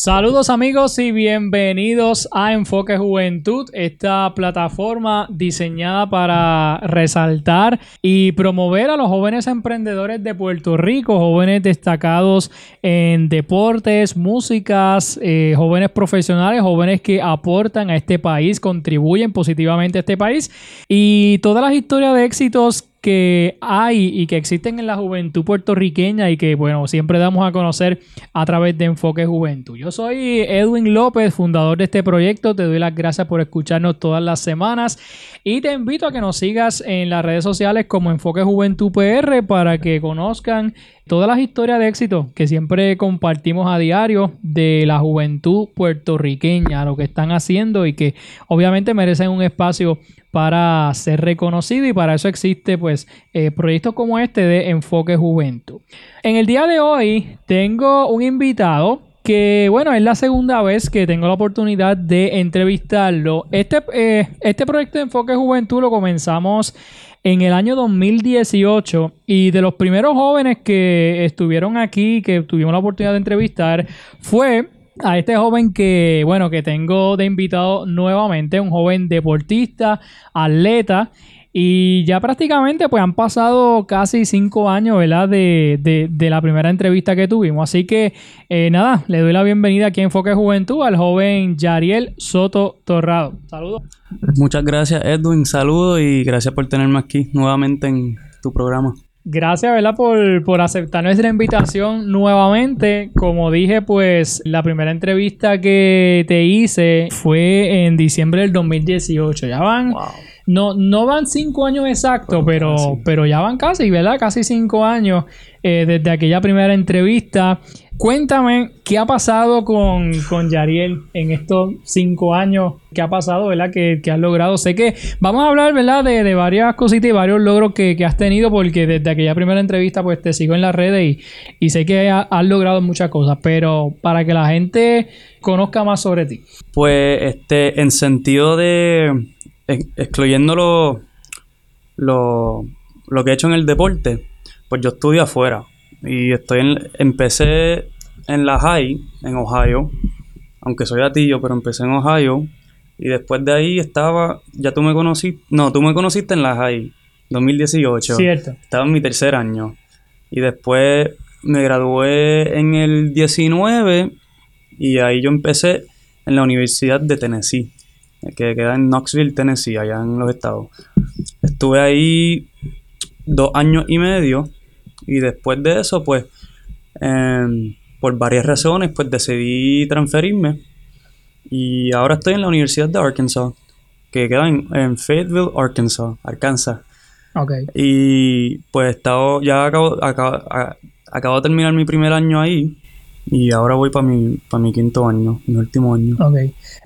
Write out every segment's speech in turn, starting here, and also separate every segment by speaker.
Speaker 1: Saludos amigos y bienvenidos a Enfoque Juventud, esta plataforma diseñada para resaltar y promover a los jóvenes emprendedores de Puerto Rico, jóvenes destacados en deportes, músicas, eh, jóvenes profesionales, jóvenes que aportan a este país, contribuyen positivamente a este país. Y todas las historias de éxitos que hay y que existen en la juventud puertorriqueña y que, bueno, siempre damos a conocer a través de Enfoque Juventud. Yo soy Edwin López, fundador de este proyecto. Te doy las gracias por escucharnos todas las semanas y te invito a que nos sigas en las redes sociales como Enfoque Juventud PR para que conozcan todas las historias de éxito que siempre compartimos a diario de la juventud puertorriqueña, lo que están haciendo y que obviamente merecen un espacio para ser reconocido y para eso existe pues eh, proyectos como este de Enfoque Juventud. En el día de hoy tengo un invitado que bueno, es la segunda vez que tengo la oportunidad de entrevistarlo. Este, eh, este proyecto de Enfoque Juventud lo comenzamos en el año 2018 y de los primeros jóvenes que estuvieron aquí, que tuvimos la oportunidad de entrevistar, fue a este joven que, bueno, que tengo de invitado nuevamente, un joven deportista, atleta, y ya prácticamente pues han pasado casi cinco años, ¿verdad? De, de, la primera entrevista que tuvimos. Así que eh, nada, le doy la bienvenida aquí en Enfoque Juventud al joven Yariel Soto Torrado. Saludos.
Speaker 2: Muchas gracias Edwin, saludos y gracias por tenerme aquí nuevamente en tu programa.
Speaker 1: Gracias, ¿verdad? Por, por, aceptar nuestra invitación nuevamente. Como dije, pues la primera entrevista que te hice fue en diciembre del 2018. Ya van no, no van cinco años exactos, pero, pero ya van casi, ¿verdad? Casi cinco años eh, desde aquella primera entrevista. Cuéntame qué ha pasado con, con Yariel en estos cinco años. ¿Qué ha pasado, verdad? Que, has logrado. Sé que vamos a hablar, ¿verdad? De, de varias cositas y varios logros que, has tenido, porque desde aquella primera entrevista, pues te sigo en las redes y, y sé que has logrado muchas cosas. Pero para que la gente conozca más sobre ti.
Speaker 2: Pues, este, en sentido de excluyendo lo, lo, que he hecho en el deporte, pues yo estudio afuera. Y estoy en, empecé en la high, en Ohio, aunque soy atillo, pero empecé en Ohio. Y después de ahí estaba, ya tú me conociste, no, tú me conociste en la high, 2018.
Speaker 1: Cierto.
Speaker 2: Estaba en mi tercer año. Y después me gradué en el 19 y ahí yo empecé en la Universidad de Tennessee que queda en Knoxville, Tennessee, allá en los estados. Estuve ahí dos años y medio y después de eso, pues, em, por varias razones, pues decidí transferirme y ahora estoy en la Universidad de Arkansas, que queda en, Fayetteville, Arkansas, Arkansas.
Speaker 1: Okay.
Speaker 2: Y pues estado, ya acabo, acabo de terminar mi primer año ahí y ahora voy para mi, para mi quinto año, mi último año.
Speaker 1: Ok.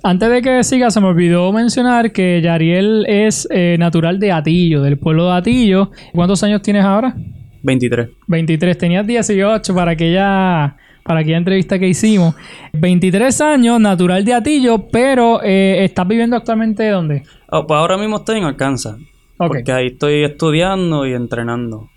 Speaker 1: Antes de que siga, se me olvidó mencionar que Yariel es eh, natural de Atillo, del pueblo de Atillo. ¿Cuántos años tienes ahora?
Speaker 2: 23.
Speaker 1: 23. Tenías 18 para aquella, para aquella entrevista que hicimos. 23 años, natural de Atillo, pero eh, ¿estás viviendo actualmente dónde?
Speaker 2: Oh, pues ahora mismo estoy en Arkansas. Okay. Porque ahí estoy estudiando y entrenando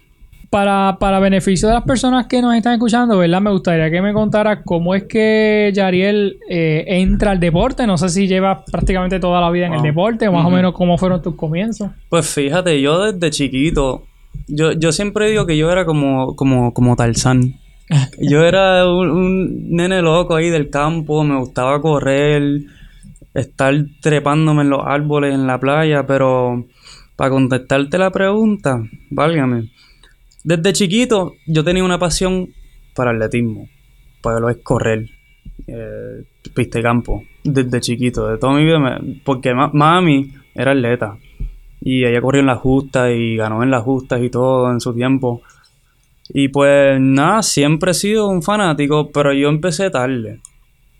Speaker 1: para, para beneficio de las personas que nos están escuchando, ¿verdad? Me gustaría que me contara cómo es que Yariel eh, entra al deporte. No sé si lleva prácticamente toda la vida en el deporte, más o menos cómo fueron tus comienzos.
Speaker 2: Pues fíjate, yo desde chiquito, yo, yo siempre digo que yo era como, como, como Tarzán. Yo era un, un, nene loco ahí del campo, me gustaba correr, estar trepándome en los árboles en la playa, pero para contestarte la pregunta, válgame. Desde chiquito yo tenía una pasión para el atletismo, para lo es correr. Eh, piste campo desde chiquito, de toda mi vida, me- porque ma- mami era atleta y ella corrió en las justas y ganó en las justas y todo en su tiempo. Y pues nada, siempre he sido un fanático, pero yo empecé tarde.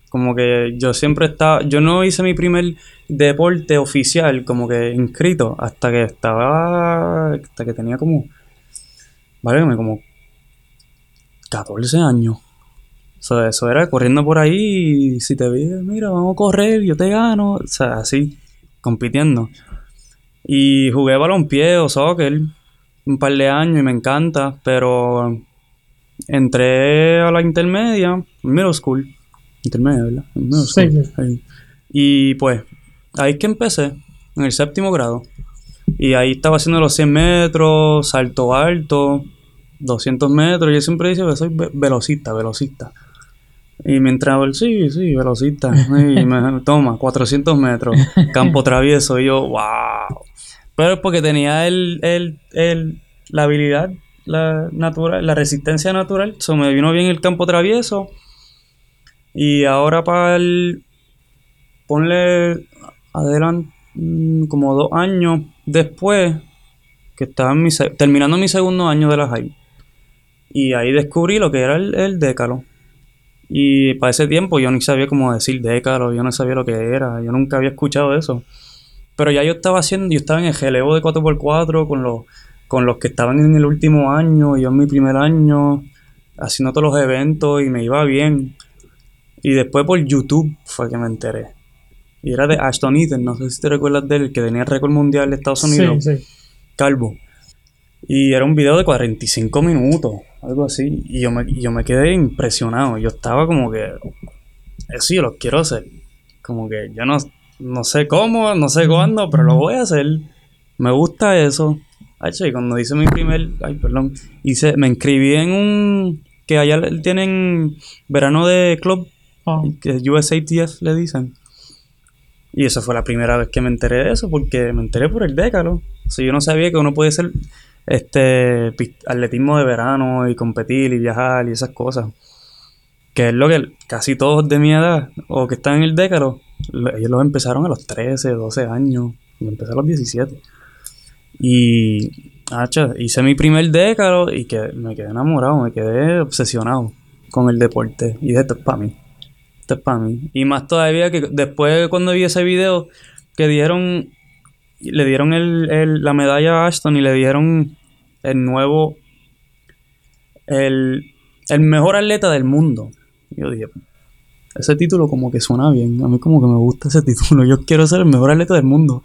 Speaker 2: Como que yo siempre estaba, yo no hice mi primer deporte oficial, como que inscrito, hasta que estaba, hasta que tenía como, válgame, como 14 años. O sea, eso era corriendo por ahí y si te vi, mira, vamos a correr, yo te gano. O sea, así, compitiendo. Y jugué balompié o soccer un par de años y me encanta, pero entré a la intermedia, middle school. Intermedia, ¿verdad? Middle school,
Speaker 1: sí.
Speaker 2: ahí. Y pues, ahí es que empecé, en el séptimo grado. Y ahí estaba haciendo los 100 metros, salto alto, 200 metros. Yo siempre digo que soy ve- velocista, velocista. Y mi entrenador, sí, sí, velocista. Y me toma, 400 metros, campo travieso. Y yo, wow. Pero es porque tenía el, el, el- la habilidad la natural, la resistencia natural. So me vino bien el campo travieso. Y ahora para el. Ponle adelante como dos años después que estaba en mi terminando mi segundo año de la high. Y ahí descubrí lo que era el, el décalo. Y para ese tiempo yo ni sabía cómo decir décalo, yo no sabía lo que era, yo nunca había escuchado eso. Pero ya yo estaba haciendo, yo estaba en el geleo de 4x4 con los, con los que estaban en el último año, yo en mi primer año, haciendo todos los eventos y me iba bien. Y después por YouTube fue que me enteré. Y era de Ashton Eaton, no sé si te recuerdas de él, que tenía el récord mundial de Estados Unidos,
Speaker 1: Sí, sí.
Speaker 2: calvo. Y era un video de 45 minutos, algo así. Y yo me, yo me quedé impresionado. Yo estaba como que, eso yo lo quiero hacer. Como que yo no, no sé cómo, no sé cuándo, pero lo voy a hacer. Me gusta eso. Hacho, y cuando hice mi primer, ay, perdón, hice, me inscribí en un, que allá tienen verano de club,
Speaker 1: Ah,
Speaker 2: que USATF le dicen. Y esa fue la primera vez que me enteré de eso, porque me enteré por el décalo. O sea, yo no sabía que uno puede hacer este atletismo de verano y competir y viajar y esas cosas. Que es lo que casi todos de mi edad o que están en el décalo, lo- ellos los empezaron a los 13, 12 años. Yo empecé a los 17. Y hice mi primer décalo y que me quedé enamorado, me quedé obsesionado con el deporte. Y dije, esto es para mí. Esto es. Y más todavía que después cuando vi ese video que dieron, le dieron el, el- la medalla a Ashton y le dieron el nuevo, el, el mejor atleta del mundo. Y yo dije, ese título como que suena bien. A mí como que me gusta ese título. Yo quiero ser el mejor atleta del mundo.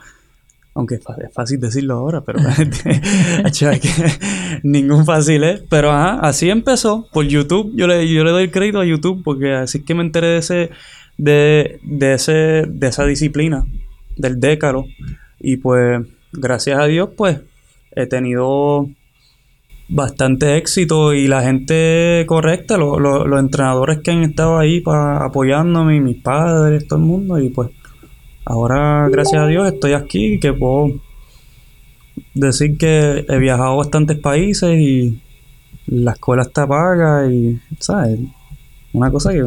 Speaker 2: Aunque es fácil decirlo ahora, pero ningún fácil es. Pero ajá, así empezó por YouTube. Yo le, yo le doy el crédito a YouTube porque así es que me enteré de ese, de, de ese, de esa disciplina, del décalo. Y pues, gracias a Dios, pues, he tenido bastante éxito y la gente correcta, lo- lo- los entrenadores que han estado ahí para apoyándome, y mis padres, todo el mundo, y pues ahora gracias a Dios estoy aquí que puedo decir que he viajado a bastantes países y la escuela está paga y, ¿sabes? Una cosa que,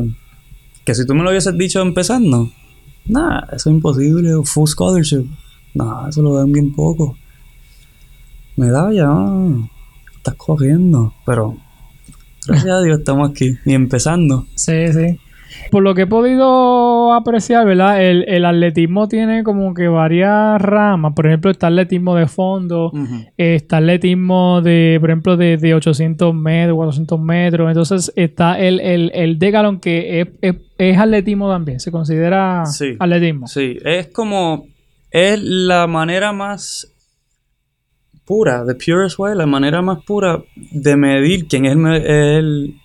Speaker 2: que si tú me lo hubieses dicho empezando, nada, eso es imposible, full scholarship, nada, eso lo dan bien poco. Medalla, ah, estás corriendo, pero gracias a Dios estamos aquí y empezando.
Speaker 1: Sí, sí. Por lo que he podido apreciar, ¿verdad? El, el atletismo tiene como que varias ramas. Por ejemplo, está atletismo de fondo,
Speaker 2: Ujú.
Speaker 1: eh, está atletismo de, por ejemplo, de, de 800 metros, 400 metros. Entonces está el, el, el decathlon que es, es- es atletismo también. Se considera
Speaker 2: Sí.
Speaker 1: atletismo.
Speaker 2: Sí, es como. Es la manera más pura, the purest way, la manera más pura de medir quién es el,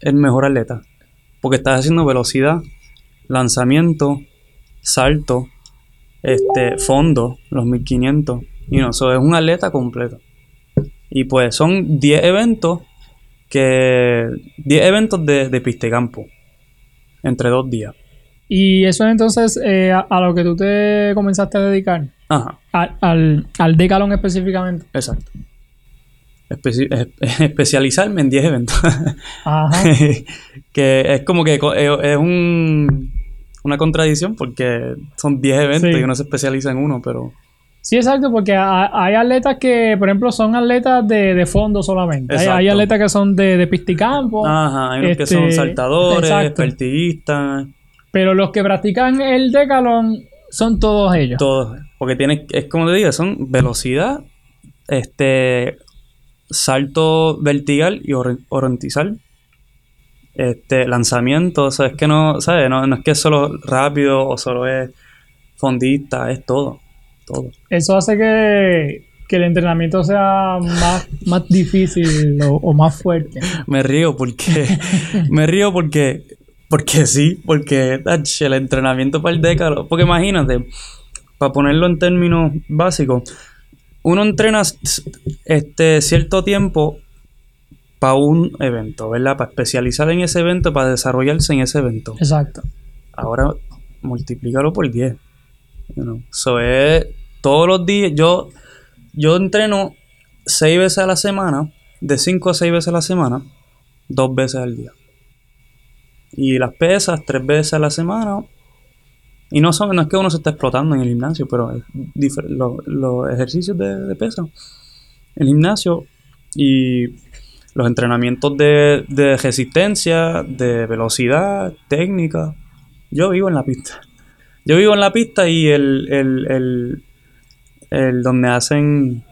Speaker 2: el, mejor atleta. Porque estás haciendo velocidad, lanzamiento, salto, este, fondo, los 1500. Y no, eso es un atleta completo. Y pues son 10 eventos que. 10 eventos de, de pista campo. Entre dos días.
Speaker 1: Y eso es entonces eh, a, a lo que tú te comenzaste a dedicar.
Speaker 2: Ajá.
Speaker 1: Al, al, al decathlon específicamente.
Speaker 2: Exacto. Especi- es- especializarme en 10 eventos.
Speaker 1: Ajá.
Speaker 2: que es como que co- es un, una contradicción porque son 10 eventos
Speaker 1: Sí.
Speaker 2: y uno se especializa en uno, pero
Speaker 1: Sí, exacto, porque ha- hay atletas que, por ejemplo, son atletas de, de fondo solamente. Hay, atletas que son de, de pisticampo.
Speaker 2: ajá, hay unos que
Speaker 1: Este,
Speaker 2: son saltadores,
Speaker 1: exacto. Pero los que practican el decalón son todos ellos.
Speaker 2: todos, porque tienes, es como te digo, son velocidad, este, salto vertical y horizontal, este, lanzamiento, o sea, es que no, ¿sabes? No, no es que es solo rápido o solo es fondista, es todo, todo.
Speaker 1: Eso hace que, que el entrenamiento sea más, más difícil o, o más fuerte.
Speaker 2: Me río porque, me río porque, porque sí, porque ach, el entrenamiento para el décalo, porque imagínate, para ponerlo en términos básicos, uno entrena este cierto tiempo para un evento, ¿verdad? Para especializar en ese evento, para desarrollarse en ese evento.
Speaker 1: Exacto.
Speaker 2: Ahora multiplícalo por 10. you know. So, es todos los días. Yo, yo entreno 6 veces a la semana, de 5 a 6 veces a la semana, dos veces al día. Y las pesas, tres veces a la semana. Y no, son, no es que uno se esté explotando en el gimnasio, pero difer- lo- los ejercicios de, de pesa, el gimnasio y los entrenamientos de, de resistencia, de velocidad, técnica. Yo vivo en la pista. Yo vivo en la pista y el, el, el, el donde hacen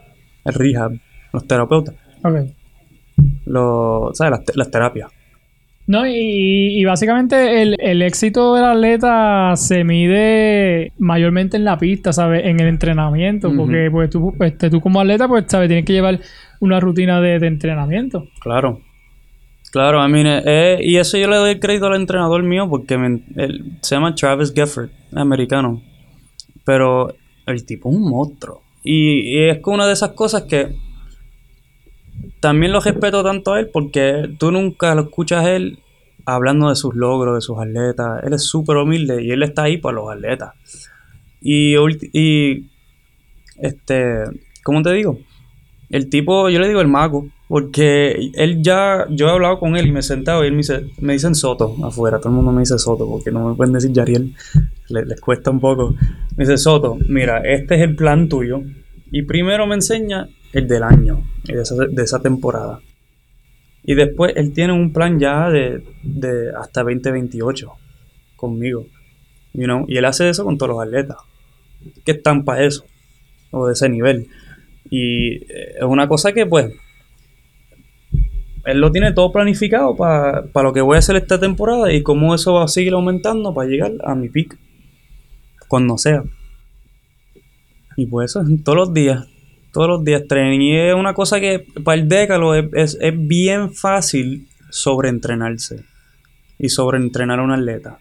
Speaker 2: el rehab, los terapeutas,
Speaker 1: Ok.
Speaker 2: los, ¿sabes? Las, las terapias.
Speaker 1: No, y, y básicamente el, el éxito del atleta se mide mayormente en la pista, ¿sabes? En el entrenamiento, porque pues tú, este, tú como atleta, pues, ¿sabes? Tienes que llevar una rutina de, de entrenamiento.
Speaker 2: Claro. Claro, a mí, eh, y eso yo le doy crédito al entrenador mío porque me- él- se llama Travis Gifford, americano. Pero el tipo es un monstruo. Y, y es una de esas cosas que también lo respeto tanto a él porque tú nunca lo escuchas a él hablando de sus logros, de sus atletas. Él es súper humilde y él está ahí para los atletas. Y, este, ¿cómo te digo? El tipo, yo le digo el mago, porque él ya, yo he hablado con él y me he sentado y él me dice, me dicen Soto afuera, todo el mundo me dice Soto, porque no me pueden decir Yariel, le- les cuesta un poco. Me dice Soto, mira, este es el plan tuyo, y primero me enseña el del año, y de esa, de esa temporada. Y después él tiene un plan ya de, de hasta 2028 conmigo, you know? y él hace eso con todos los atletas, que están para eso, o de ese nivel. Y eh, es una cosa que, pues, él lo tiene todo planificado para lo que voy a hacer esta temporada y cómo eso va a seguir aumentando para llegar a mi pick cuando sea. Y pues eso es todos los días, todos los días training. Y es una cosa que para el décalo es, es, bien fácil sobreentrenarse y sobreentrenar a un atleta.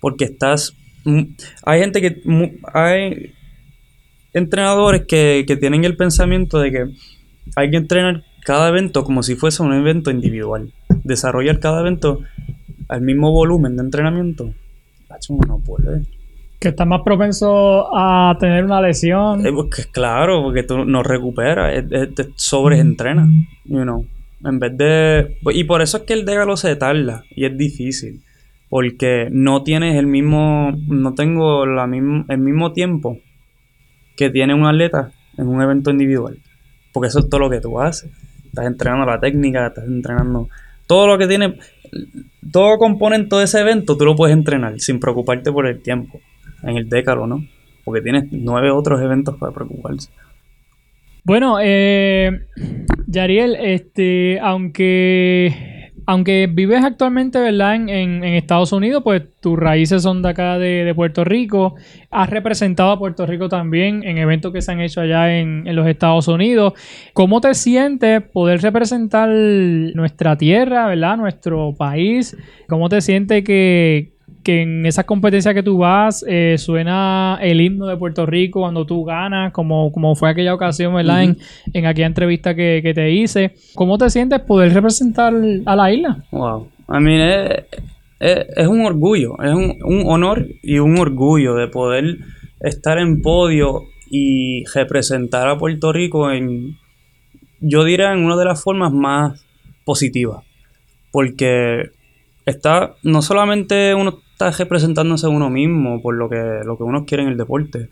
Speaker 2: Porque estás. mm, Hay gente que. Hay entrenadores que, que tienen el pensamiento de que hay que entrenar cada evento como si fuese un evento individual. Desarrollar cada evento al mismo volumen de entrenamiento. No puede.
Speaker 1: Que está más propenso a tener una lesión.
Speaker 2: Eh, porque, claro, porque tú no recuperas, te sobreentrenas, you know. En vez de. Y por eso es que el dégalo se tarda y es difícil. Porque no tienes el mismo. No tengo la mismo, el mismo tiempo que tiene un atleta en un evento individual. Porque eso es todo lo que tú haces. Estás entrenando la técnica, estás entrenando. Todo lo que tiene. Todo componente de ese evento tú lo puedes entrenar sin preocuparte por el tiempo. En el décalo, ¿no? Porque tienes nueve otros eventos para preocuparse.
Speaker 1: Bueno, eh, Yariel, este, aunque, aunque vives actualmente, ¿verdad? En, en- en Estados Unidos, pues tus raíces son de acá de, de Puerto Rico. Has representado a Puerto Rico también en eventos que se han hecho allá en, en los Estados Unidos. ¿Cómo te sientes poder representar nuestra tierra, ¿verdad? Nuestro país. ¿Cómo te sientes que, que en esas competencias que tú vas eh, suena el himno de Puerto Rico cuando tú ganas, como, como fue aquella ocasión, ¿verdad? en, en aquella entrevista que, que te hice. ¿Cómo te sientes poder representar a la isla?
Speaker 2: Wow. I mean, es, es- es un orgullo, es un, un honor y un orgullo de poder estar en podio y representar a Puerto Rico en, yo diría, en una de las formas más positivas. Porque está, no solamente uno está representándose a uno mismo por lo que, lo que uno quiere en el deporte.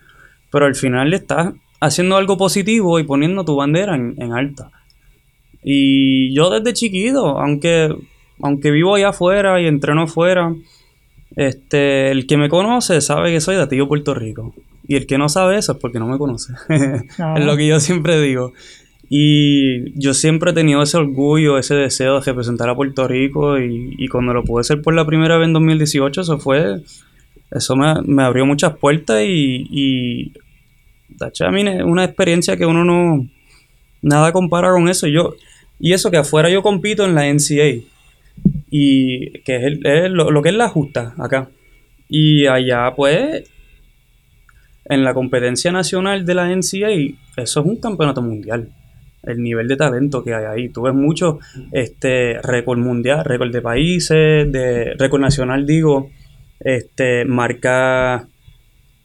Speaker 2: Pero al final estás haciendo algo positivo y poniendo tu bandera en, en alta. Y yo desde chiquito, aunque, aunque vivo allá afuera y entreno afuera, este, el que me conoce sabe que soy de Tío Puerto Rico. Y el que no sabe eso es porque no me conoce.
Speaker 1: Ah.
Speaker 2: es lo que yo siempre digo. Y yo siempre he tenido ese orgullo, ese deseo de representar a Puerto Rico. Y, cuando lo pude hacer por la primera vez en 2018, eso fue. Eso me, me abrió muchas puertas y. y mí es una experiencia que uno no. Nada compara con eso. Yo, y eso que afuera yo compito en la NCA. Y que es, lo que es la justa acá. Y allá, pues, en la competencia nacional de la NCA, eso es un campeonato mundial. El nivel de talento que hay ahí. Tú ves mucho este, récord mundial, récord de países, de récord nacional, digo, este, marca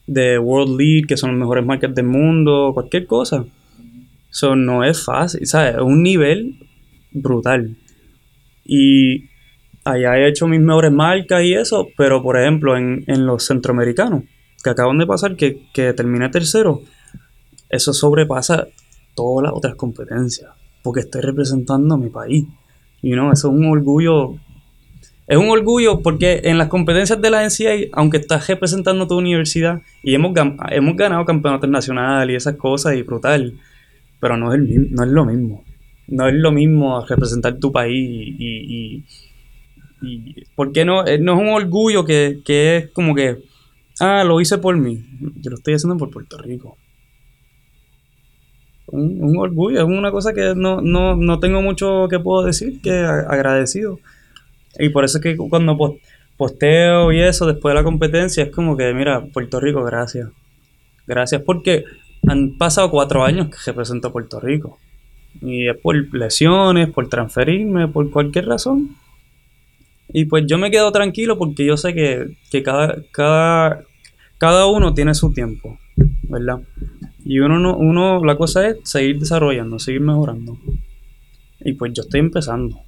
Speaker 2: de World League, que son las mejores marcas del mundo, cualquier cosa. Eso no es fácil, ¿sabes? Es un nivel brutal. Y allá he hecho mis mejores marcas y eso, pero por ejemplo en, en los centroamericanos, que acaban de pasar, que, que terminé tercero, eso sobrepasa todas las otras competencias, porque estoy representando a mi país. Y no, eso es un orgullo. Es un orgullo porque en las competencias de la NCAA, aunque estás representando tu universidad, y hemos, hemos ganado campeonatos nacionales y esas cosas, y brutal, pero no es, el no es lo mismo. No es lo mismo representar tu país y, y, y ¿por qué no? Eh, No es un orgullo que, que es como que, ah, lo hice por mí. Yo lo estoy haciendo por Puerto Rico. Un, un orgullo, es una cosa que no, no, no tengo mucho que puedo decir, que agradecido. Y por eso es que cuando pos- posteo y eso después de la competencia, es como que, mira, Puerto Rico, gracias. Gracias porque han pasado cuatro años que represento a Puerto Rico. Y es por lesiones, por transferirme, por cualquier razón. Y pues yo me quedo tranquilo porque yo sé que, que cada, cada, cada uno tiene su tiempo, ¿verdad? Y uno, no, uno, la cosa es seguir desarrollando, seguir mejorando. Y pues yo estoy empezando,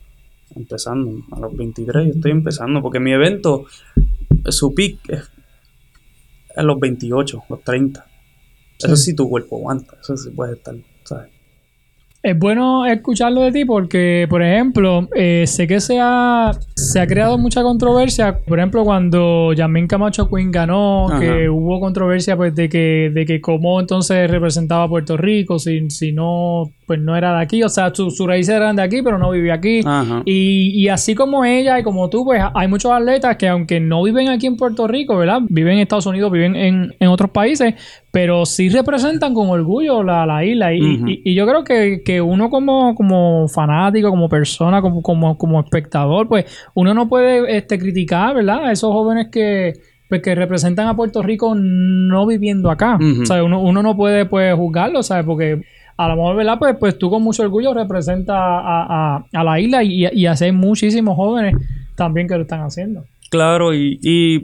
Speaker 2: empezando. A los 23 yo estoy empezando porque mi evento, su peak es a los 28, los 30. Eso sí tu cuerpo aguanta, eso sí puede estar.
Speaker 1: Es bueno escucharlo de ti porque, por ejemplo, eh, sé que se ha, se ha creado mucha controversia. Por ejemplo, cuando Yamin Camacho Quinn ganó,
Speaker 2: Ajá.
Speaker 1: que hubo controversia pues de que, de que cómo entonces representaba a Puerto Rico, si, si no, pues no era de aquí. O sea, su- sus raíces eran de aquí, pero no vivía aquí. Y, y así como ella y como tú, pues hay muchos atletas que aunque no viven aquí en Puerto Rico, ¿verdad? Viven en Estados Unidos, viven en, en otros países, pero sí representan con orgullo la, la isla. Y, y- y yo creo que, que uno como, como fanático, como persona, como, como, como espectador, pues uno no puede este, criticar, ¿verdad? A esos jóvenes que, pues, que representan a Puerto Rico no viviendo acá. O sea, uno, uno no puede pues juzgarlo, ¿sabes? Porque a lo mejor, ¿verdad? Pues, pues tú con mucho orgullo representas a, a- a la isla y, y hay muchísimos jóvenes también que lo están haciendo.
Speaker 2: Claro, y, y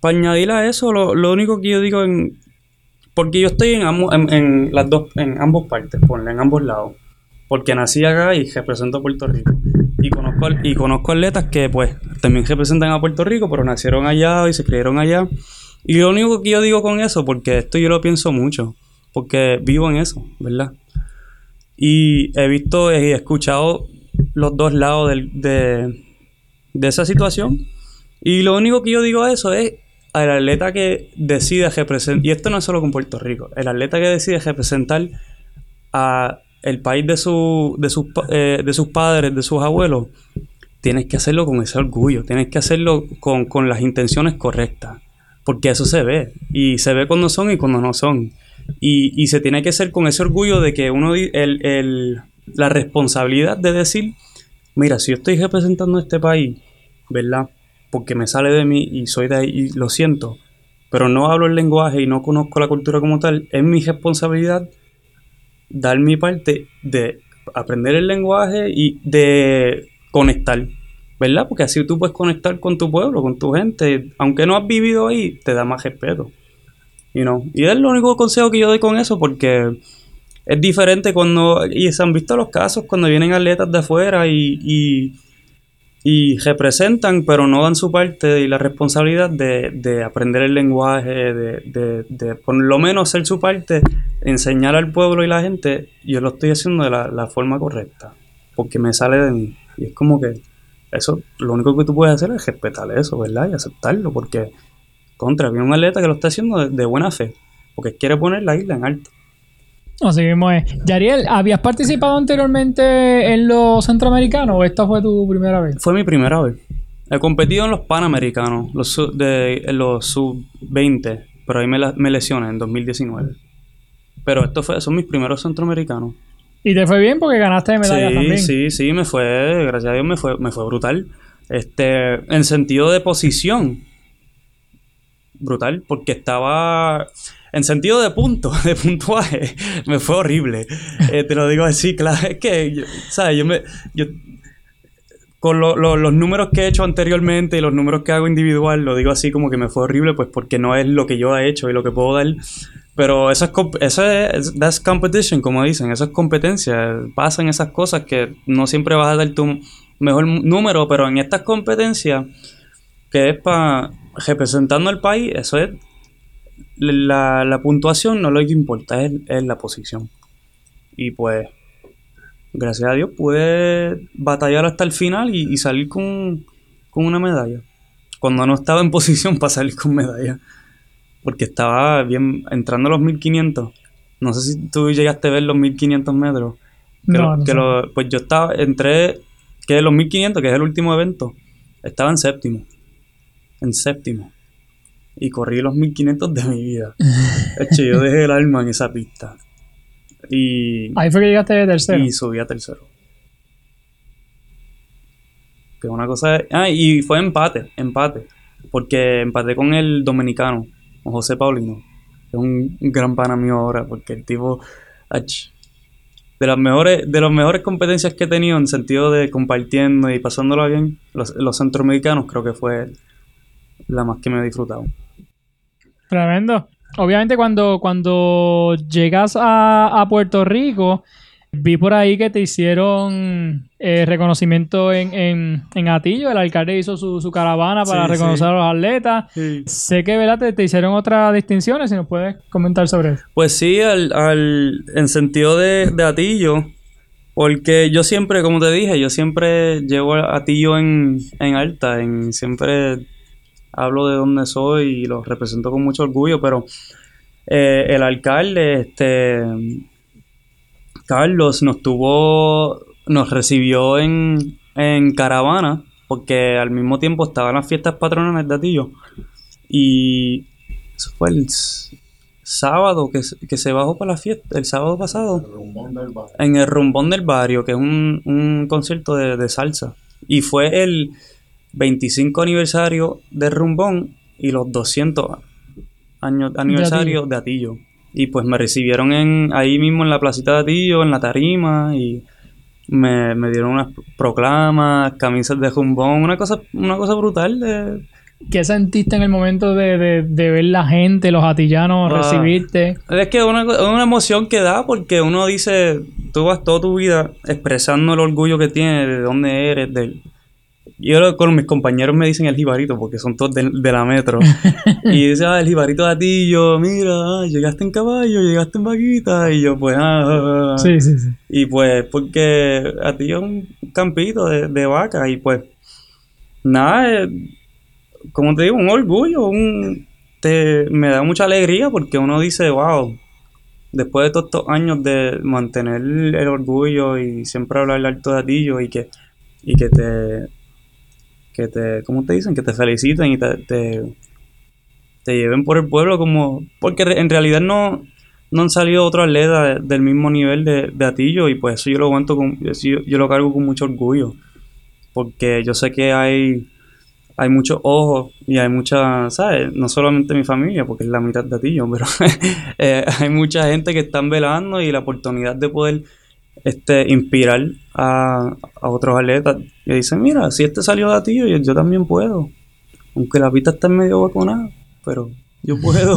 Speaker 2: para añadir a eso, lo, lo único que yo digo en. Porque yo estoy en, ambos- en, en las dos, en ambos partes, ponle, en ambos lados. Porque nací acá y represento a Puerto Rico. Y conozco, y conozco atletas que, pues, también representan a Puerto Rico, pero nacieron allá y se criaron allá. Y lo único que yo digo con eso, porque esto yo lo pienso mucho, porque vivo en eso, ¿verdad? Y he visto y he escuchado los dos lados de, de esa situación. Y lo único que yo digo a eso es al atleta que decide representar, y esto no es solo con Puerto Rico, el atleta que decide representar a el país de, su, de, sus, eh, de sus padres, de sus abuelos, tienes que hacerlo con ese orgullo, tienes que hacerlo con, con las intenciones correctas, porque eso se ve, y se ve cuando son y cuando no son. Y, y se tiene que hacer con ese orgullo de que uno, el, el- la responsabilidad de decir, mira, si yo estoy representando a este país, ¿verdad? Porque me sale de mí y soy de ahí y lo siento, pero no hablo el lenguaje y no conozco la cultura como tal, es mi responsabilidad dar mi parte de aprender el lenguaje y de conectar, ¿verdad? Porque así tú puedes conectar con tu pueblo, con tu gente, aunque no has vivido ahí, te da más respeto. You know? Y es el único consejo que yo doy con eso porque es diferente cuando, y se han visto los casos cuando vienen atletas de afuera y, y, y representan, pero no dan su parte y la responsabilidad de, de aprender el lenguaje, de, de, de, por lo menos ser su parte, enseñar al pueblo y la gente, yo lo estoy haciendo de la, la forma correcta, porque me sale de mí. Y es como que eso, lo único que tú puedes hacer es respetar eso, ¿verdad? Y aceptarlo, porque contra, viene un atleta que lo está haciendo de, de buena fe, porque quiere poner la isla en alto.
Speaker 1: Así mismo es. Yariel, ¿habías participado anteriormente en los centroamericanos o esta fue tu primera vez?
Speaker 2: Fue mi primera vez. He competido en los panamericanos, los sub, de, en los sub-20, pero ahí me, la- me lesioné en 2019. Pero estos fue, son mis primeros centroamericanos.
Speaker 1: Y te fue bien porque ganaste medallas
Speaker 2: sí,
Speaker 1: también.
Speaker 2: sí, sí, me fue, gracias a Dios me fue, me fue brutal. Este, en sentido de posición, brutal, porque estaba en sentido de punto, de puntuaje, me fue horrible. Eh, te lo digo así, claro, es que, ¿sabes? Yo me, yo, con lo- lo- los números que he hecho anteriormente y los números que hago individual, lo digo así como que me fue horrible, pues porque no es lo que yo he hecho y lo que puedo dar. Pero eso es, eso es that's competition, como dicen, eso es competencia. Pasan esas cosas que no siempre vas a dar tu mejor número, pero en estas competencias, que es para representando al país, eso es la, la puntuación, no lo que importa, es, es la posición. Y pues, gracias a Dios, pude batallar hasta el final y, y salir con, con una medalla. Cuando no estaba en posición para salir con medalla. Porque estaba bien entrando a los 1500. No sé si tú llegaste a ver los 1500 metros. Que
Speaker 1: No,
Speaker 2: lo-
Speaker 1: no
Speaker 2: que lo- pues yo estaba, entré, que es los 1500, que es el último evento. Estaba en séptimo. En séptimo. Y corrí los 1500 de mi vida. Hecho, yo dejé el alma en esa pista. Y,
Speaker 1: Ahí fue que llegaste de tercero.
Speaker 2: y subí a tercero. Que una cosa Ah, y fue empate, empate. Porque empaté con el dominicano, con José Paulino. Que es un gran pana mío ahora, porque el tipo. ach, de las mejores, de las mejores competencias que he tenido en sentido de compartiendo y pasándola bien, los, los centroamericanos creo que fue la más que me he disfrutado.
Speaker 1: Tremendo. Obviamente cuando, cuando llegas a, a Puerto Rico, vi por ahí que te hicieron eh, reconocimiento en, en, en Atillo. El alcalde hizo su, su caravana para
Speaker 2: Sí,
Speaker 1: reconocer
Speaker 2: sí.
Speaker 1: a los atletas. Sé que ¿verdad? Te, te hicieron otras distinciones, si nos puedes comentar sobre eso.
Speaker 2: Pues sí, al, al, en sentido de, de Atillo, porque yo siempre, como te dije, yo siempre llevo a Atillo en, en alta, en, siempre hablo de dónde soy y lo represento con mucho orgullo, pero eh, el alcalde, este, Carlos, nos tuvo, nos recibió en, en caravana, porque al mismo tiempo estaban las fiestas patronales de Atillo, y eso fue el sábado que, se- que se bajó para la fiesta, el sábado pasado. En el Rumbón del Barrio, que es un, un concierto de, de salsa. Y fue el 25 aniversario del Rumbón y los 200 años aniversario de Atillo. Y pues me recibieron en, ahí mismo en la placita de Atillo, en la tarima, y me, me dieron unas proclamas, camisas de Rumbón, una cosa, una cosa brutal de,
Speaker 1: ¿Qué sentiste en el momento de, de- de ver la gente, los atillanos,
Speaker 2: Ah.
Speaker 1: recibirte?
Speaker 2: Es que es una, es una emoción que da porque uno dice, tú vas toda tu vida expresando el orgullo que tienes, de dónde eres, del... Yo con mis compañeros me dicen el jibarito porque son todos de, de la metro. y dice, ah, el jibarito de Atillo, mira, ah, llegaste en caballo, llegaste en vaquita. Y yo, pues, ah, ah, ah.
Speaker 1: Sí, sí, sí.
Speaker 2: Y pues, porque Atillo es un campito de, de vaca y pues, nada, eh, como te digo, un orgullo, un, te, me da mucha alegría porque uno dice, wow, después de todos estos años de mantener el orgullo y siempre hablar alto de Atillo y que, y que te, que te, ¿cómo te dicen? Que te feliciten y te, te, te lleven por el pueblo como, porque en realidad no, no han salido otros atletas de- del mismo nivel de, de Atillo y pues eso yo lo aguanto con, yo, yo lo cargo con mucho orgullo porque yo sé que hay hay muchos ojos y hay mucha, ¿sabes? No solamente mi familia, porque es la mitad de Atillo, pero eh, hay mucha gente que están velando y la oportunidad de poder este, inspirar a, a otros atletas. Y dicen, mira, si este salió de Atillo, yo, yo también puedo. Aunque la pista está medio vacunada, pero yo puedo.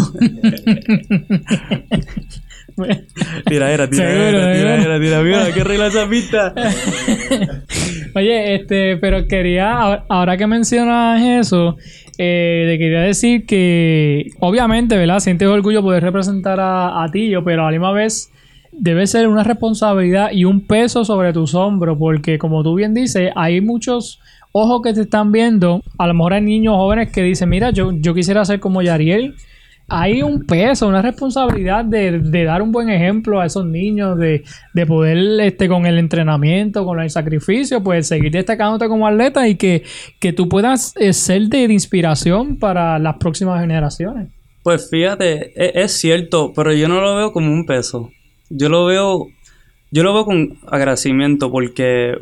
Speaker 2: tira era, tira tira era, tira mira, que arreglar esa pista.
Speaker 1: Oye, este, pero quería, ahora- ahora que mencionas eso, eh, te quería decir que obviamente, ¿verdad? Sientes orgullo poder representar a, a Tillo, pero a la misma vez debe ser una responsabilidad y un peso sobre tus hombros, porque como tú bien dices, hay muchos ojos que te están viendo. A lo mejor hay niños jóvenes que dicen, mira, yo, yo quisiera ser como Yariel. Hay un peso, una responsabilidad de, dar un buen ejemplo a esos niños, de, de poder, este, con el entrenamiento, con el sacrificio, pues seguir destacándote como atleta y que, que tú puedas eh, ser de, de inspiración para las próximas generaciones.
Speaker 2: Pues fíjate, e- es, cierto, pero yo no lo veo como un peso. Yo lo veo, yo lo veo con agradecimiento porque,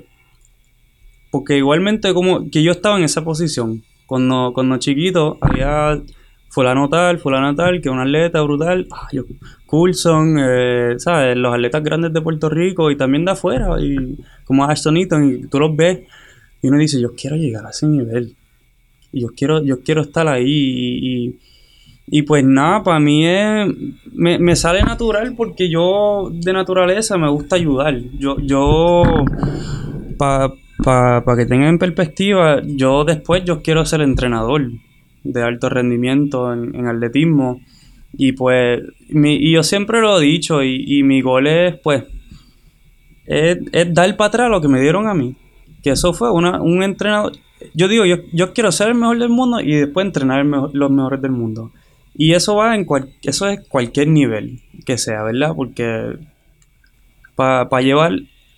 Speaker 2: porque igualmente como que yo estaba en esa posición. Cuando, cuando chiquito había fulano tal, fulano tal, que un atleta brutal, ah, yo, Coulson, eh, ¿sabes? Los atletas grandes de Puerto Rico y también de afuera, y como Ashton y tú los ves, y uno dice, yo quiero llegar a ese nivel. Y yo quiero, yo quiero estar ahí y- y y pues nada, para mí es, me, me sale natural porque yo de naturaleza me gusta ayudar. Yo, yo para que tengan en perspectiva, yo después yo quiero ser entrenador de alto rendimiento en, en atletismo. Y pues, mi- y yo siempre lo he dicho, y, y mi gol es pues, es, es dar para atrás lo que me dieron a mí. Que eso fue una, un entrenador. Yo digo, yo, yo quiero ser el mejor del mundo y después entrenar los mejores del mundo. Y eso va en cual, eso es cualquier nivel que sea, ¿verdad? Porque para llevar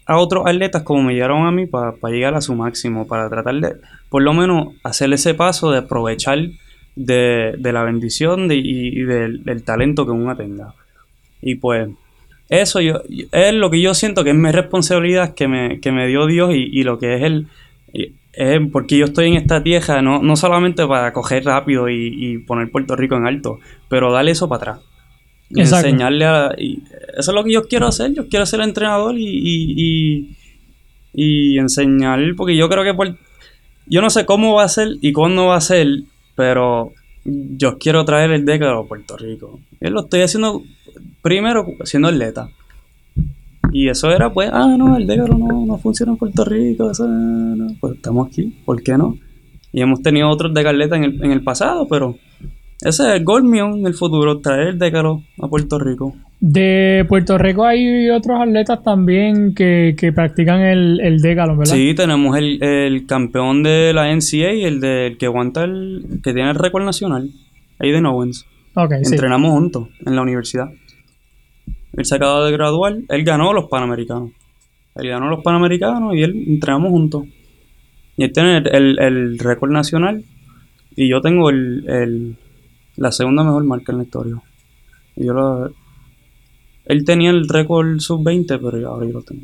Speaker 2: a otros atletas como me llegaron a mí, para llegar a su máximo, para tratar de, por lo menos, hacer ese paso de aprovechar de, de la bendición y del, del talento que uno tenga. Y pues, eso yo, es lo que yo siento que es mi responsabilidad que me, que me dio Dios y, y lo que es el... porque yo estoy en esta tierra, no, no solamente para coger rápido y, y poner Puerto Rico en alto, pero darle eso para atrás. Y
Speaker 1: Exacto.
Speaker 2: enseñarle a... y eso es lo que yo quiero hacer, yo quiero ser entrenador y, y, enseñar, porque yo creo que... por- yo no sé cómo va a ser y cuándo va a ser, pero yo quiero traer el décado a Puerto Rico. Yo lo estoy haciendo primero siendo atleta. Y eso era, pues, ah, no, el décaro no, no funciona en Puerto Rico, eso, no. pues estamos aquí, ¿por qué no? Y hemos tenido otros decatletas en el, en el pasado, pero ese es el gol mío en el futuro, traer el décaro a Puerto Rico.
Speaker 1: De Puerto Rico hay otros atletas también que, que practican el, el décalo, ¿verdad?
Speaker 2: Sí, tenemos el, el campeón de la NCA, el, de, el que aguanta el, que tiene el récord nacional, Aiden Owens.
Speaker 1: Ok, sí.
Speaker 2: Entrenamos juntos en la universidad. Él se acaba de graduar, él ganó los Panamericanos. Él ganó los Panamericanos y él entrenamos juntos. Y él tiene el, el- récord nacional y yo tengo el, el- la segunda mejor marca en la historia. Y yo lo- él tenía el récord sub-20, pero ahora yo lo tengo.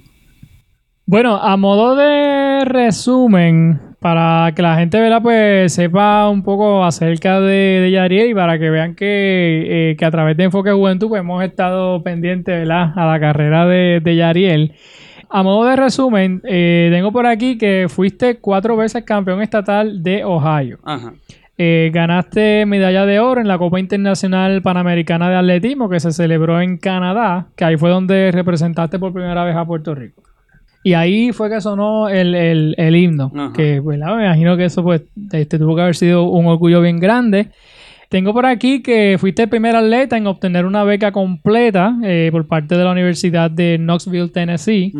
Speaker 1: Bueno, a modo de resumen, para que la gente ¿verdad? Pues, sepa un poco acerca de, de Yariel y para que vean que, eh, que a través de Enfoque Juventud pues, hemos estado pendientes ¿verdad? a la carrera de, de Yariel. A modo de resumen, eh, tengo por aquí que fuiste cuatro veces campeón estatal de Ohio.
Speaker 2: Ajá.
Speaker 1: Eh, ganaste medalla de oro en la Copa Internacional Panamericana de Atletismo que se celebró en Canadá, que ahí fue donde representaste por primera vez a Puerto Rico. Y ahí fue que sonó el, el- el himno,
Speaker 2: Ajá.
Speaker 1: que ¿verdad? me imagino que eso pues este, tuvo que haber sido un orgullo bien grande. Tengo por aquí que fuiste el primer atleta en obtener una beca completa eh, por parte de la Universidad de Knoxville, Tennessee.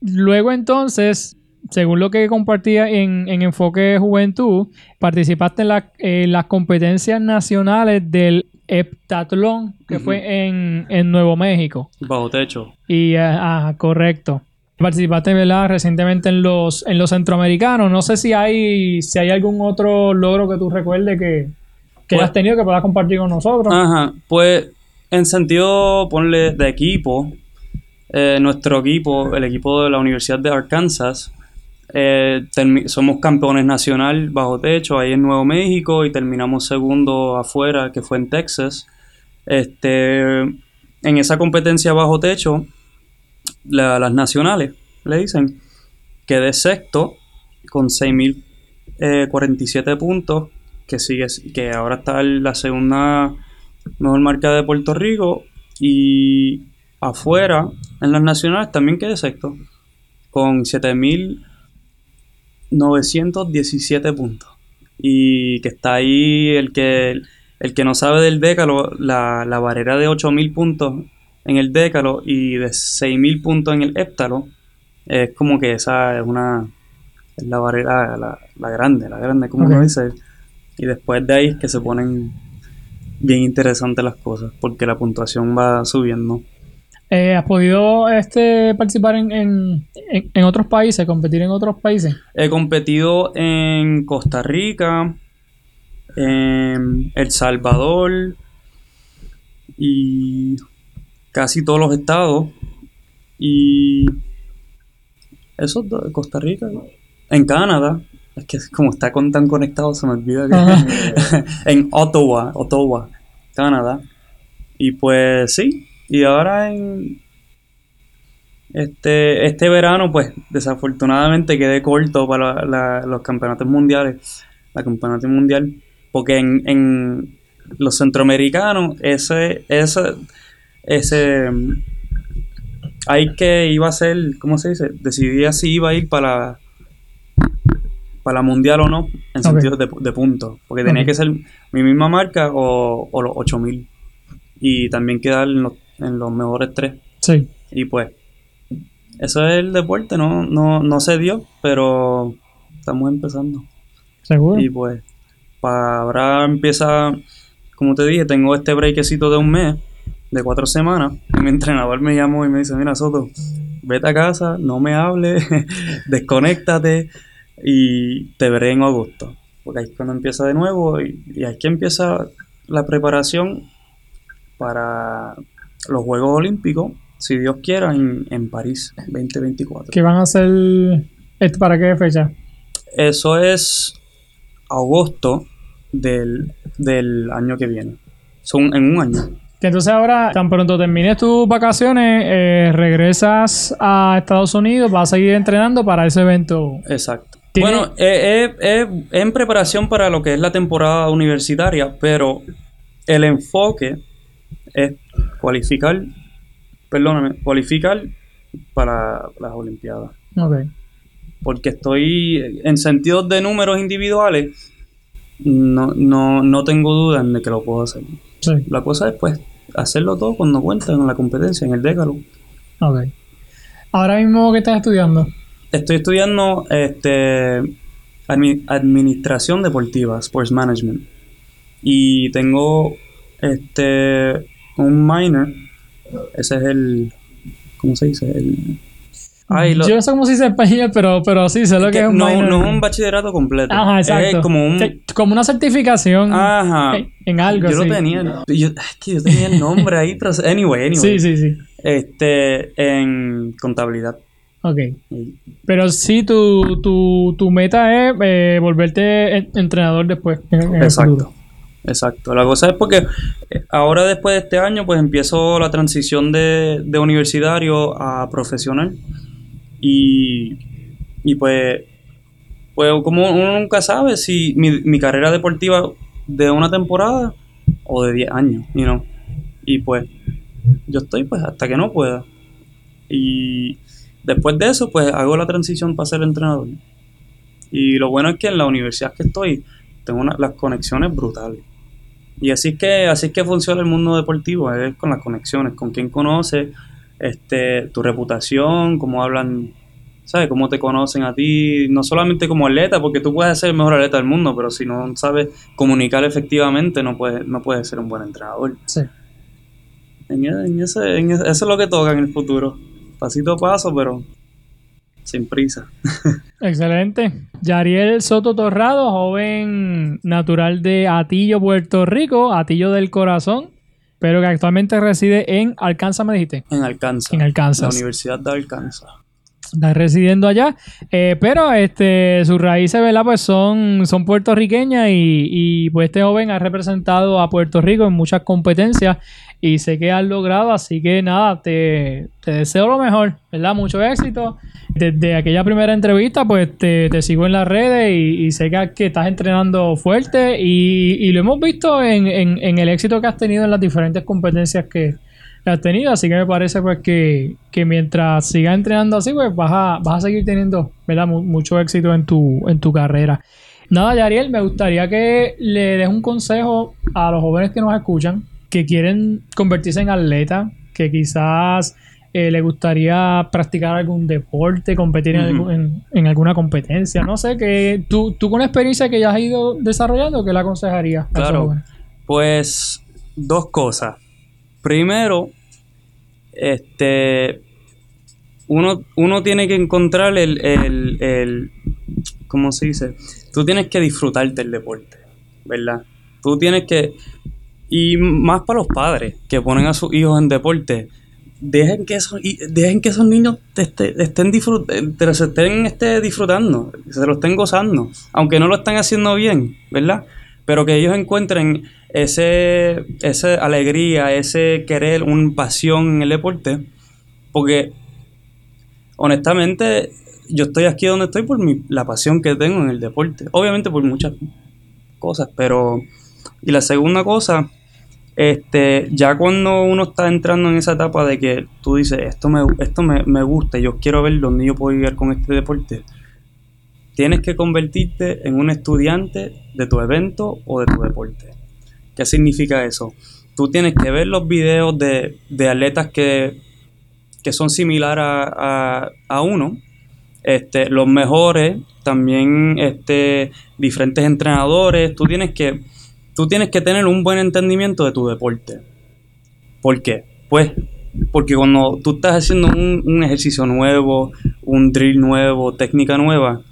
Speaker 1: Luego entonces, según lo que compartía en, en Enfoque Juventud, participaste en, la- en las competencias nacionales del heptatlón, que fue en, en Nuevo México.
Speaker 2: Bajo techo.
Speaker 1: Y, ah, ah, correcto. Participaste, ¿verdad? Recientemente en los, en los centroamericanos. No sé si hay, si hay algún otro logro que tú recuerdes que, que
Speaker 2: Pues-
Speaker 1: has tenido que puedas compartir con nosotros.
Speaker 2: Ajá, pues en sentido, ponle de equipo, eh, nuestro equipo, el equipo de la Universidad de Arkansas, eh, somos campeones nacional bajo techo ahí en Nuevo México y terminamos segundo afuera, que fue en Texas. Este, en esa competencia bajo techo, la- las nacionales, le dicen, quedé sexto con 6.047 puntos, que sigue, que ahora está la segunda mejor marca de Puerto Rico y afuera en las nacionales también quedé sexto con 917 puntos. Y que está ahí el que, el que no sabe del décalo, la, la barrera de 8000 puntos en el décalo y de 6000 puntos en el héptalo, es como que esa es una. Es la barrera, la, la grande, la grande, como uno
Speaker 1: Ok.
Speaker 2: dice. Y después de ahí es que se ponen bien interesantes las cosas, porque la puntuación va subiendo.
Speaker 1: Eh, ¿Has podido este, participar en, en- en otros países, competir en otros países?
Speaker 2: He competido en Costa Rica, en El Salvador y casi todos los estados. Y eso, Costa Rica, en Canadá. Es que como está con, tan conectado se me olvida que en Ottawa, Ottawa, Canadá. Y pues sí, y ahora en este, este verano, pues desafortunadamente quedé corto para la- los campeonatos mundiales, la campeonato mundial, porque en, en los centroamericanos, ese, ese, ese, hay que iba a ser, ¿cómo se dice? Decidía si iba a ir para, para la mundial o no, en sentido de, de puntos, porque tenía que ser mi misma marca o, o los 8000 y también quedar en los, en los mejores tres.
Speaker 1: Sí.
Speaker 2: Y pues, eso es el deporte, no, no, no se dio, pero estamos empezando.
Speaker 1: ¿Seguro?
Speaker 2: Y pues, para ahora empieza, como te dije, tengo este breakcito de un mes, de cuatro semanas, mi entrenador me llamó y me dice, mira Soto, vete a casa, no me hables, desconéctate y te veré en agosto. Porque ahí es cuando empieza de nuevo y, y ahí es que empieza la preparación para los Juegos Olímpicos, si Dios quiera, en, en París 2024.
Speaker 1: ¿Qué van a hacer? ¿Para qué fecha?
Speaker 2: Eso es agosto del, del año que viene. Son en un año.
Speaker 1: Entonces ahora, tan pronto termines tus vacaciones, eh, regresas a Estados Unidos, vas a seguir entrenando para ese evento.
Speaker 2: Exacto.
Speaker 1: ¿Tiene-
Speaker 2: Bueno, eh, eh, eh, en preparación para lo que es la temporada universitaria, pero el enfoque es cualificar, perdóname, cualificar para las Olimpiadas.
Speaker 1: Ok.
Speaker 2: Porque estoy en sentidos de números individuales, no, no, no tengo dudas de que lo puedo hacer.
Speaker 1: Sí.
Speaker 2: La cosa es pues hacerlo todo cuando cuenta en la competencia, en el décalo.
Speaker 1: Ok. Ahora mismo, ¿qué estás estudiando?
Speaker 2: Estoy estudiando este admi- administración deportiva, sports management. Y tengo este un minor. Ese es el ¿cómo se dice? El Ay, lo-
Speaker 1: Yo no sé cómo se dice en pero, pero sí sé lo que,
Speaker 2: que
Speaker 1: es un
Speaker 2: no,
Speaker 1: minor.
Speaker 2: no es un bachillerato completo.
Speaker 1: Ajá, exacto.
Speaker 2: Es como un
Speaker 1: Que- como una certificación
Speaker 2: Ajá.
Speaker 1: en, en algo.
Speaker 2: Yo
Speaker 1: sí.
Speaker 2: lo tenía. Yo, es que yo tenía el nombre ahí, pero anyway, anyway.
Speaker 1: Sí, sí, sí.
Speaker 2: Este en contabilidad.
Speaker 1: Ok. Pero sí, tu, tu, tu meta es eh, volverte en- entrenador después. en- en el
Speaker 2: Exacto. Exacto. La cosa es porque eh, ahora después de este año pues empiezo la transición de, de universitario a profesional y, y pues, pues como uno nunca sabe si mi, carrera deportiva de una temporada o de 10 años, you know? Y pues yo estoy pues hasta que no pueda. Y después de eso pues hago la transición para ser entrenador. Y lo bueno es que en la universidad que estoy tengo las conexiones brutales. Y así que así es que funciona el mundo deportivo, es con las conexiones, con quién conoces, este, tu reputación, cómo hablan, ¿sabes? Cómo te conocen a ti, no solamente como atleta, porque tú puedes ser el mejor atleta del mundo, pero si no sabes comunicar efectivamente, no puedes, no puedes ser un buen entrenador.
Speaker 1: Sí.
Speaker 2: En, e- en ese, en ese- eso es lo que toca en el futuro. Pasito a paso, pero sin prisa.
Speaker 1: Excelente. Yariel Soto Torrado, joven natural de Atillo, Puerto Rico, Atillo del Corazón, pero que actualmente reside en Arkansas, me dijiste.
Speaker 2: En Arkansas.
Speaker 1: En Arkansas.
Speaker 2: La Universidad de Arkansas.
Speaker 1: Está residiendo allá. Eh, pero este sus raíces, ¿verdad? Pues son, son puertorriqueñas y, y, pues este joven ha representado a Puerto Rico en muchas competencias y sé que has logrado, así que nada, te, te deseo lo mejor, ¿verdad? Mucho éxito. Desde aquella primera entrevista, pues te, te sigo en las redes y, y sé que, que estás entrenando fuerte y, y lo hemos visto en, en- en el éxito que has tenido en las diferentes competencias que, has tenido, así que me parece pues que, que mientras sigas entrenando así, pues vas a, vas a seguir teniendo, ¿verdad? Mu- mucho éxito en tu, en tu carrera. Nada, Yariel, me gustaría que le des un consejo a los jóvenes que nos escuchan, que quieren convertirse en atletas, que quizás eh, le gustaría practicar algún deporte, competir en, algún- en- en alguna competencia. No sé, que tú, tú con la experiencia que ya has ido desarrollando, ¿qué le aconsejarías? a esos
Speaker 2: Claro.
Speaker 1: jóvenes?
Speaker 2: Pues dos cosas. Primero, este, uno, uno tiene que encontrar el, el, el, ¿cómo se dice? Tú tienes que disfrutarte el deporte, ¿verdad? Tú tienes que, y más para los padres que ponen a sus hijos en deporte, dejen que esos, dejen que esos niños te estén, disfrut- te- se estén este, disfrutando, se lo estén gozando, aunque no lo están haciendo bien, ¿verdad? Pero que ellos encuentren ese, alegría, ese querer, una pasión en el deporte, porque honestamente yo estoy aquí donde estoy por mi, la pasión que tengo en el deporte, obviamente por muchas cosas, pero y la segunda cosa, este, ya cuando uno está entrando en esa etapa de que tú dices, esto me, esto me, me gusta, yo quiero ver dónde yo puedo llegar con este deporte, tienes que convertirte en un estudiante de tu evento o de tu deporte. ¿Qué significa eso? Tú tienes que ver los videos de, de atletas que, que son similares a, a- a uno, este, los mejores, también este, diferentes entrenadores. Tú tienes que tú tienes que tener un buen entendimiento de tu deporte. ¿Por qué? Pues porque cuando tú estás haciendo un, un ejercicio nuevo, un drill nuevo, técnica nueva,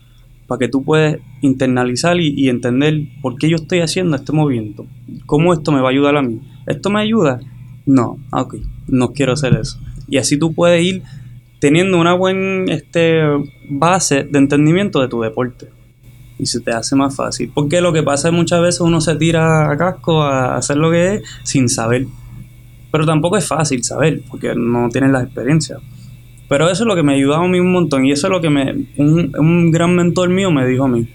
Speaker 2: para que tú puedas internalizar y, y entender por qué yo estoy haciendo este movimiento, cómo esto me va a ayudar a mí. ¿Esto me ayuda? No, Ah, ok, no quiero hacer eso. Y así tú puedes ir teniendo una buena este, base de entendimiento de tu deporte y se te hace más fácil. Porque lo que pasa es muchas veces uno se tira a casco a hacer lo que es sin saber. Pero tampoco es fácil saber, porque no tienes la experiencia. Pero eso es lo que me ha ayudado a mí un montón. Y eso es lo que me un, un gran mentor mío me dijo a mí.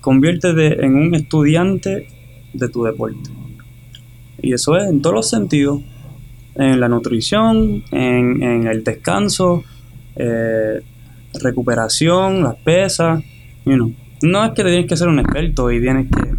Speaker 2: Conviértete en un estudiante de tu deporte. Y eso es en todos los sentidos. En la nutrición, en, en el descanso, eh, recuperación, las pesas, you know. No es que tienes que ser un experto y tienes que...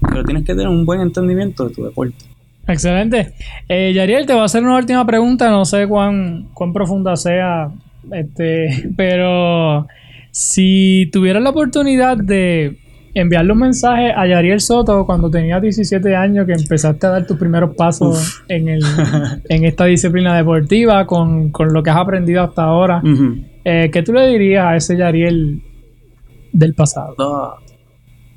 Speaker 2: Pero tienes que tener un buen entendimiento de tu deporte.
Speaker 1: Excelente. Eh, Yariel, te voy a hacer una última pregunta. No sé cuán, cuán profunda sea, este, pero si tuvieras la oportunidad de enviarle un mensaje a Yariel Soto cuando tenías 17 años, que empezaste a dar tus primeros pasos en, el, en esta disciplina deportiva, con, con lo que has aprendido hasta ahora, eh, ¿qué tú le dirías a ese Yariel del pasado?
Speaker 2: Ah,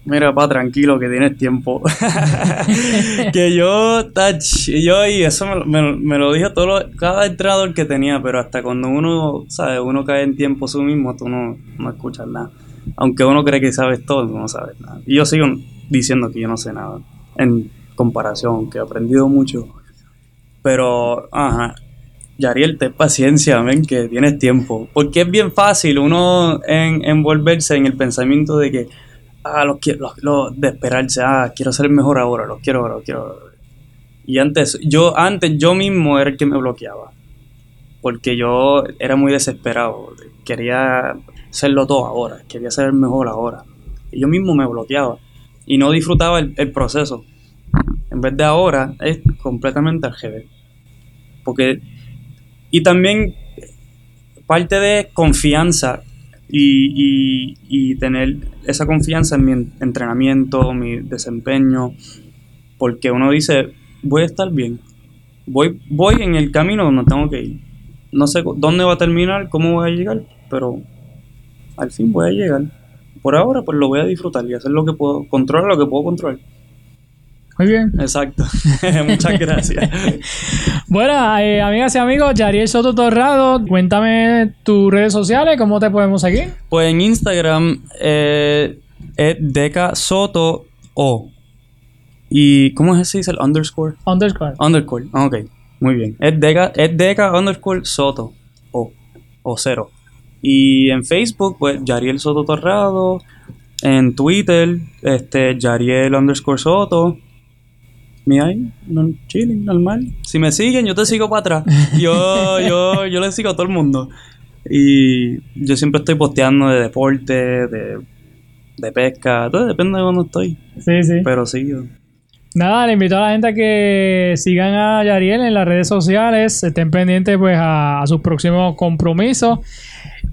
Speaker 2: Mira, pa, tranquilo, que tienes tiempo. que yo, tach, yo y eso me, lo- dijo todo cada entrenador que tenía, pero hasta cuando uno, ¿sabes? Uno cae en tiempo su mismo, tú no, no escuchas nada. Aunque uno cree que sabes todo, no sabes nada. Y yo sigo diciendo que yo no sé nada, en comparación, que he aprendido mucho. Pero, ajá, Yariel, ten paciencia, ven, que tienes tiempo. Porque es bien fácil uno en, envolverse en el pensamiento de que, ah, los quiero, los- los- de esperarse, ah, quiero ser mejor ahora, los quiero ahora, los quiero ahora. Y antes, yo, antes yo mismo era el que me bloqueaba. Porque yo era muy desesperado. Quería hacerlo todo ahora, quería ser el mejor ahora. Y yo mismo me bloqueaba. Y no disfrutaba el, el proceso. En vez de ahora, es completamente al revés. Porque y también parte de confianza y, y- y tener esa confianza en mi en- entrenamiento, mi desempeño, porque uno dice, voy a estar bien, voy, voy en el camino donde tengo que ir. No sé dónde va a terminar, cómo voy a llegar, pero al fin voy a llegar. Por ahora, pues lo voy a disfrutar y hacer lo que puedo, controlar lo que puedo controlar.
Speaker 1: Muy bien.
Speaker 2: Exacto. Muchas gracias.
Speaker 1: Bueno, eh, amigas y amigos, Yariel Soto Torrado, cuéntame tus redes sociales, cómo te podemos seguir.
Speaker 2: Pues en Instagram eh, es Deca Soto O. ¿Y cómo es ese dice el underscore?
Speaker 1: Underscore.
Speaker 2: Underscore. Ok. Muy bien. Es Deca, es Deca underscore Soto O. O cero. Y en Facebook, pues Yariel Soto Torrado. En Twitter, este, Yariel underscore Soto. Mi ahí, no, chilling, normal. Si me siguen, yo te sigo para atrás. Yo, yo, yo le sigo a todo el mundo. Y yo siempre estoy posteando de deporte, de, de pesca, todo depende de dónde estoy.
Speaker 1: Sí, sí.
Speaker 2: Pero sí, yo-
Speaker 1: Nada, le invito a la gente a que sigan a Yariel en las redes sociales, estén pendientes pues a, a sus próximos compromisos.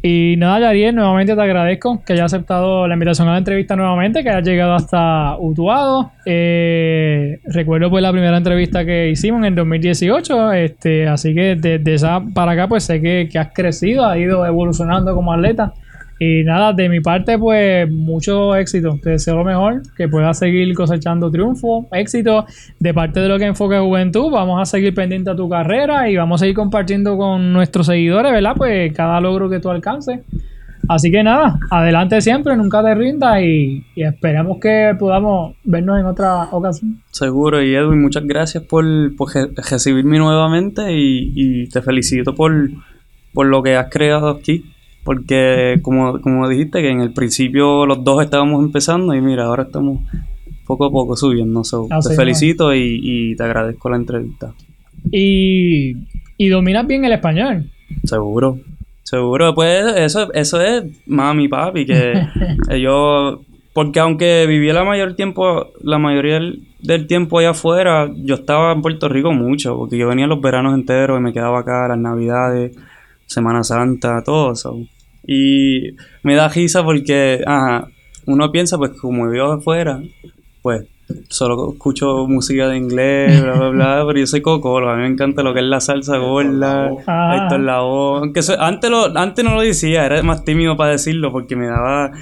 Speaker 1: Y nada, Yariel, nuevamente te agradezco que hayas aceptado la invitación a la entrevista nuevamente, que hayas llegado hasta Utuado. Eh, recuerdo pues la primera entrevista que hicimos en el 2018, este, así que desde esa para acá pues sé que, que has crecido, has ido evolucionando como atleta. Y nada, de mi parte, pues mucho éxito. Te deseo lo mejor, que puedas seguir cosechando triunfo, éxito. De parte de lo que enfoque Juventud, vamos a seguir pendiente a tu carrera y vamos a ir compartiendo con nuestros seguidores, ¿verdad? Pues cada logro que tú alcances. Así que nada, adelante siempre, nunca te rindas y, y esperemos que podamos vernos en otra ocasión.
Speaker 2: seguro. Y Edwin, muchas gracias por, por re- recibirme nuevamente y, y te felicito por, por lo que has creado aquí. Porque como, como dijiste que en el principio los dos estábamos empezando y mira, ahora estamos poco a poco subiendo. So,
Speaker 1: Así
Speaker 2: te felicito y, y te agradezco la entrevista.
Speaker 1: Y, y dominas bien el español.
Speaker 2: Seguro. Seguro, pues eso, eso es mami, papi, que ellos, porque aunque viví la mayor tiempo, la mayoría del, del tiempo allá afuera, yo estaba en Puerto Rico mucho, porque yo venía los veranos enteros y me quedaba acá, las navidades, Semana Santa, todo eso. Y me da risa porque, ajá, uno piensa, pues como vivo afuera, pues solo escucho música de inglés, bla, bla, bla, pero yo soy cocolo, a mí me encanta lo que es la salsa gorda,
Speaker 1: Ah.
Speaker 2: Héctor Lavoe, aunque eso- antes, lo, antes no lo decía, era más tímido para decirlo porque me daba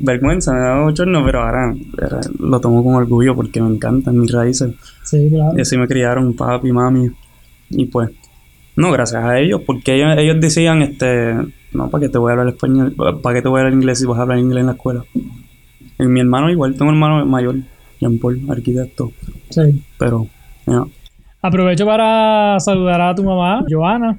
Speaker 2: vergüenza, me daba bochorno, pero ahora, ahora lo tomo con orgullo porque me encantan mis raíces.
Speaker 1: Sí, claro.
Speaker 2: Y así me criaron papi, mami. Y pues, no, gracias a ellos, porque ellos, ellos decían, este, no, ¿para qué te voy a hablar español? ¿Para qué te voy a hablar inglés si vas a hablar inglés en la escuela? Y mi hermano igual, tengo un hermano mayor, Jean Paul, arquitecto,
Speaker 1: Sí.
Speaker 2: pero, ya.
Speaker 1: Aprovecho para saludar a tu mamá, Joana.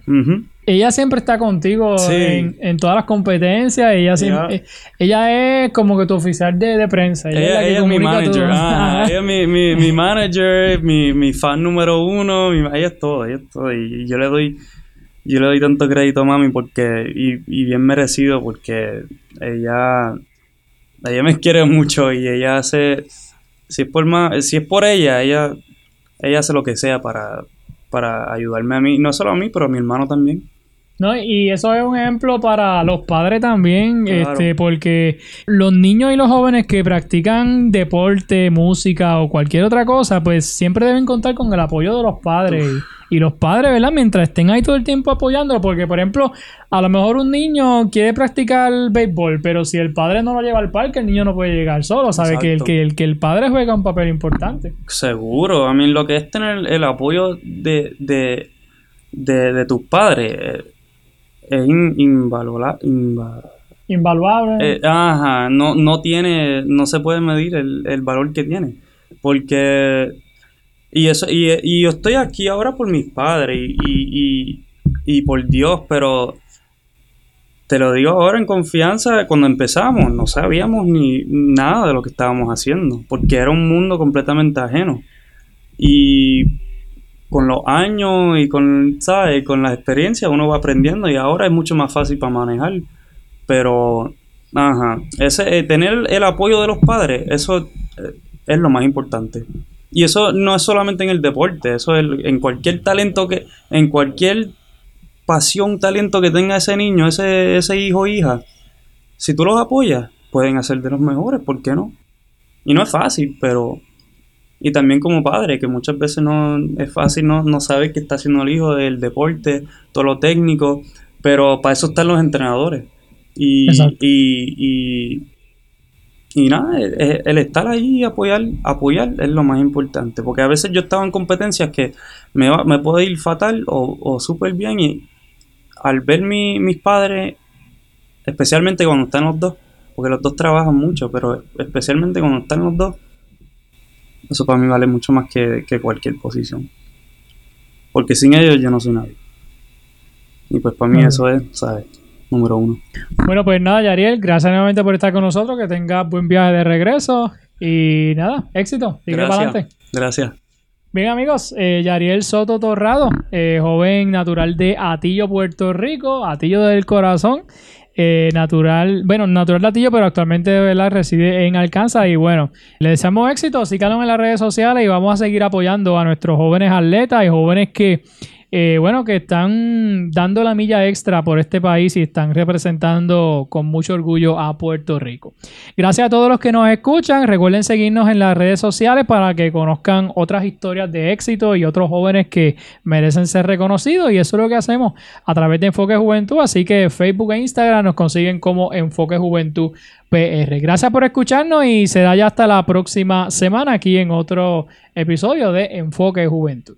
Speaker 1: Ella siempre está contigo
Speaker 2: Sí.
Speaker 1: en, en todas las competencias. Ella, siempre- eh, ella es como que tu oficial de, de prensa. Ella, es la
Speaker 2: Ella,
Speaker 1: que
Speaker 2: ella es mi manager, ah, ella es mi, mi, mi manager, mi, mi fan número uno, ella es todo, ella es todo. Y yo le doy, yo le doy tanto crédito a mami porque, y, y bien merecido porque ella, ella me quiere mucho y ella hace, si es por más, si es por ella, ella, ella hace lo que sea para, para ayudarme a mí, no solo a mí, pero a mi hermano también.
Speaker 1: No, y eso es un ejemplo para los padres también,
Speaker 2: Claro.
Speaker 1: este, porque los niños y los jóvenes que practican deporte, música o cualquier otra cosa, pues siempre deben contar con el apoyo de los padres. Y, y los padres, ¿verdad? Mientras estén ahí todo el tiempo apoyándolo, porque por ejemplo, a lo mejor un niño quiere practicar béisbol, pero si el padre no lo lleva al parque, el niño no puede llegar solo, sabe que el, que, el, que el padre juega un papel importante.
Speaker 2: Seguro, a mí lo que es tener el apoyo de, de, de, de tus padres eh, es in- invalora- inva-
Speaker 1: Invaluable.
Speaker 2: eh, ajá, no, no tiene, no se puede medir el, el valor que tiene. Porque, y eso, y, y yo estoy aquí ahora por mis padres y, y, y, y por Dios, pero te lo digo ahora en confianza, cuando empezamos no sabíamos ni nada de lo que estábamos haciendo, porque era un mundo completamente ajeno. Y con los años y con, ¿sabes? con las experiencias uno va aprendiendo y ahora es mucho más fácil para manejar. Pero, ajá, ese, eh, tener el apoyo de los padres, eso eh, es lo más importante. Y eso no es solamente en el deporte, eso es en cualquier talento que, en cualquier pasión, talento que tenga ese niño, ese, ese hijo o hija. Si tú los apoyas, pueden hacer de los mejores, ¿por qué no? Y no es fácil, pero... Y también como padre, que muchas veces no es fácil no, no saber qué está haciendo el hijo del deporte, todo lo técnico, pero para eso están los entrenadores. Y, y, y, y nada, el, el estar ahí y apoyar, apoyar es lo más importante, porque a veces yo estaba en competencias que me, va- me puede ir fatal o, o súper bien y al ver mi- mis padres, especialmente cuando están los dos, porque los dos trabajan mucho, pero especialmente cuando están los dos, eso para mí vale mucho más que, que cualquier posición. Porque sin ellos yo no soy nadie. Y pues para mí eso es, ¿sabes? Número uno.
Speaker 1: Bueno, pues nada, Yariel, gracias nuevamente por estar con nosotros, que tengas buen viaje de regreso y nada, éxito, sigue para adelante.
Speaker 2: Gracias.
Speaker 1: Bien amigos, eh, Yariel Soto Torrado, eh, joven natural de Atillo, Puerto Rico, Atillo del Corazón, eh, natural, bueno, natural de Atillo, pero actualmente ¿verdad? reside en Alcanza y bueno, le deseamos éxito, síganos en las redes sociales y vamos a seguir apoyando a nuestros jóvenes atletas y jóvenes que eh, bueno, que están dando la milla extra por este país y están representando con mucho orgullo a Puerto Rico. Gracias a todos los que nos escuchan. Recuerden seguirnos en las redes sociales para que conozcan otras historias de éxito y otros jóvenes que merecen ser reconocidos. Y eso es lo que hacemos a través de Enfoque Juventud. Así que Facebook e Instagram nos consiguen como Enfoque Juventud PR. Gracias por escucharnos y será ya hasta la próxima semana aquí en otro episodio de Enfoque Juventud.